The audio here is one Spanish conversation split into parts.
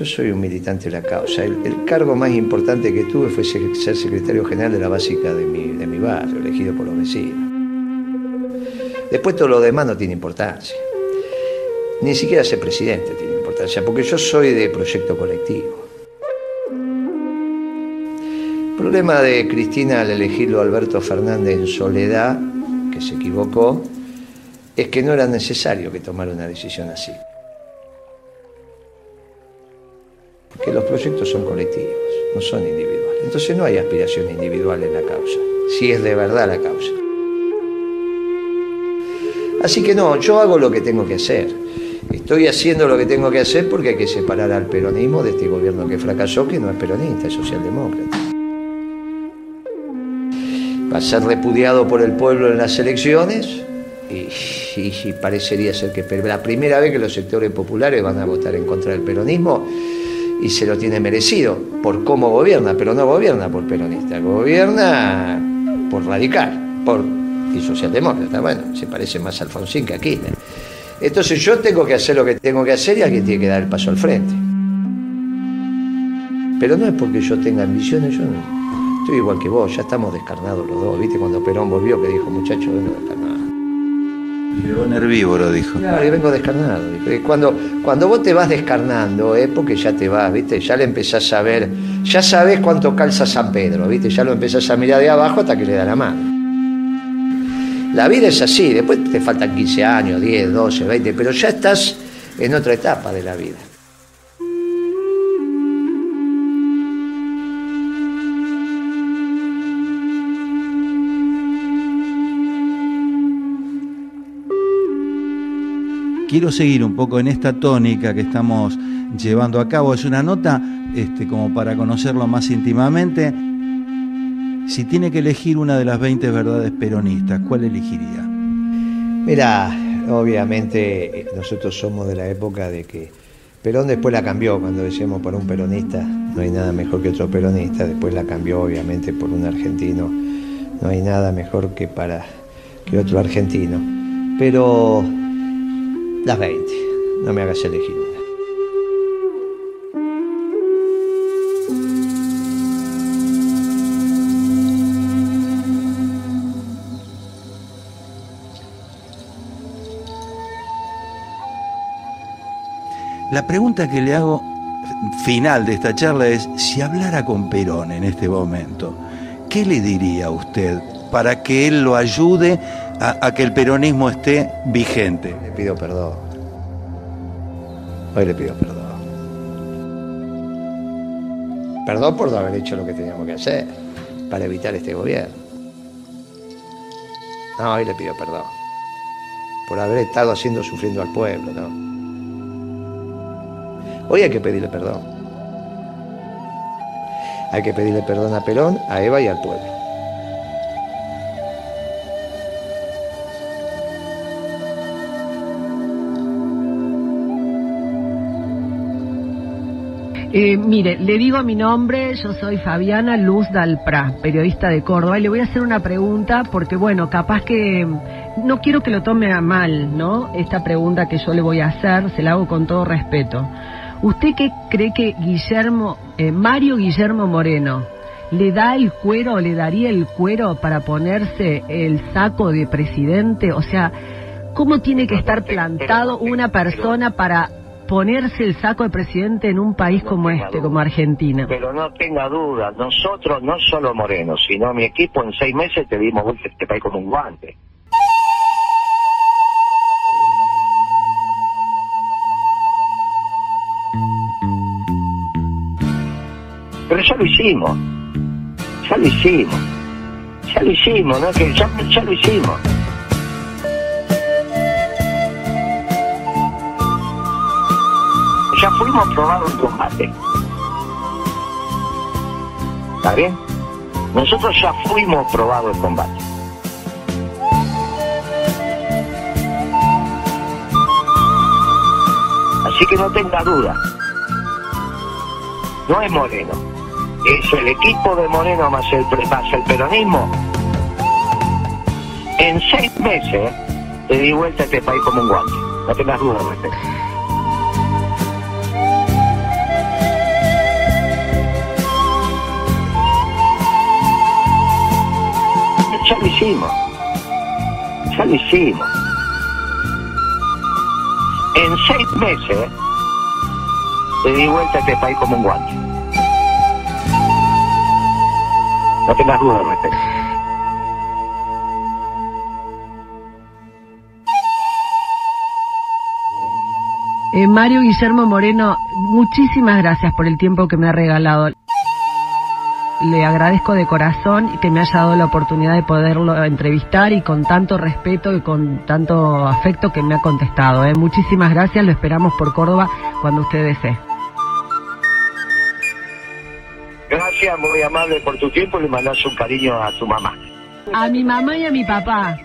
yo soy un militante de la causa. El, cargo más importante que tuve fue ser, secretario general de la básica de mi, barrio, elegido por los vecinos. Después todo lo demás no tiene importancia. Ni siquiera ser presidente tiene importancia, porque yo soy de proyecto colectivo. El problema de Cristina al elegirlo Alberto Fernández en soledad, que se equivocó, es que no era necesario que tomara una decisión así. Porque los proyectos son colectivos, no son individuales. Entonces no hay aspiración individual en la causa, si es de verdad la causa. Así que no, yo hago lo que tengo que hacer. Estoy haciendo lo que tengo que hacer porque hay que separar al peronismo de este gobierno que fracasó, que no es peronista, es socialdemócrata. Va a ser repudiado por el pueblo en las elecciones y, parecería ser que la primera vez que los sectores populares van a votar en contra del peronismo y se lo tiene merecido por cómo gobierna, pero no gobierna por peronista, gobierna por radical, por y socialdemócrata. Bueno, se parece más a Alfonsín que a Kirchner. Entonces yo tengo que hacer lo que tengo que hacer y alguien tiene que dar el paso al frente. Pero no es porque yo tenga ambiciones, yo estoy igual que vos, ya estamos descarnados los dos. ¿Viste cuando Perón volvió que dijo, muchacho, vengo descarnado? Llegó herbívoro, dijo. Claro, yo vengo descarnado. Cuando, cuando vos te vas descarnando es porque ya te vas, ¿viste? Ya le empezás a ver, ya sabes cuánto calza San Pedro, ¿viste? Ya lo empezás a mirar de abajo hasta que le da la mano. La vida es así, después te faltan 15 años, 10, 12, 20, pero ya estás en otra etapa de la vida. Quiero seguir un poco en esta tónica que estamos llevando a cabo. Es una nota este, como para conocerlo más íntimamente. Si tiene que elegir una de las 20 verdades peronistas, ¿cuál elegiría? Mira, obviamente nosotros somos de la época de que Perón después la cambió cuando decíamos por un peronista, no hay nada mejor que otro peronista, después la cambió obviamente por un argentino, no hay nada mejor que para que otro argentino. Pero las 20, no me hagas elegir La pregunta que le hago final de esta charla es, si hablara con Perón en este momento, ¿qué le diría a usted para que él lo ayude a, que el peronismo esté vigente? Le pido perdón. Hoy le pido perdón. Perdón por no haber hecho lo que teníamos que hacer para evitar este gobierno. No, hoy le pido perdón. Por haber estado haciendo sufriendo al pueblo. Hoy hay que pedirle perdón. Hay que pedirle perdón a Perón, a Eva y al pueblo. Eh, mire, le digo mi nombre, yo soy Fabiana Luz Dalprá, periodista de Córdoba, y le voy a hacer una pregunta porque, bueno, capaz que no quiero que lo tome a mal, ¿no? Esta pregunta que yo le voy a hacer, se la hago con todo respeto. ¿Usted qué cree que Guillermo, eh, Mario Guillermo Moreno, le da el cuero o le daría el cuero para ponerse el saco de presidente? O sea, ¿cómo tiene que estar plantado una persona para ponerse el saco de presidente en un país como este, como Argentina? Pero no tenga duda, nosotros, no solo Moreno, sino mi equipo, en seis meses te dimos este país como un guante. Pero ya lo hicimos. Ya lo hicimos. Ya lo hicimos, ¿no? Que ya, ya lo hicimos. Ya fuimos probados en combate. ¿Está bien? Nosotros ya fuimos probados en combate. Así que no tenga duda. No es Moreno es el equipo de Moreno más el, más el peronismo, en seis meses te di vuelta a este país como un guante. No tengas dudas respecto. Hicimos. Ya lo hicimos. En seis meses le di vuelta a este país como un guante. No tengas duda al respecto. Eh, Mario Guillermo Moreno, muchísimas gracias por el tiempo que me ha regalado. Le agradezco de corazón que me haya dado la oportunidad de poderlo entrevistar y con tanto respeto y con tanto afecto que me ha contestado. ¿eh? Muchísimas gracias, lo esperamos por Córdoba cuando usted desee. Gracias, muy amable por tu tiempo le mandas un cariño a tu mamá. A mi mamá y a mi papá.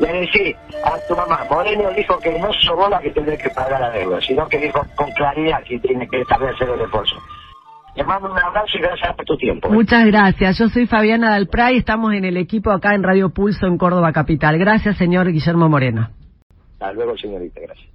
Le decís a tu mamá, Moreno dijo que no vos la que tenés que pagar la deuda, sino que dijo con claridad que tiene que establecer el esfuerzo. Le mando un abrazo y gracias por tu tiempo. Muchas gracias. Yo soy Fabiana Dalpra y estamos en el equipo acá en Radio Pulso en Córdoba Capital. Gracias, señor Guillermo Moreno. Hasta luego, señorita, gracias.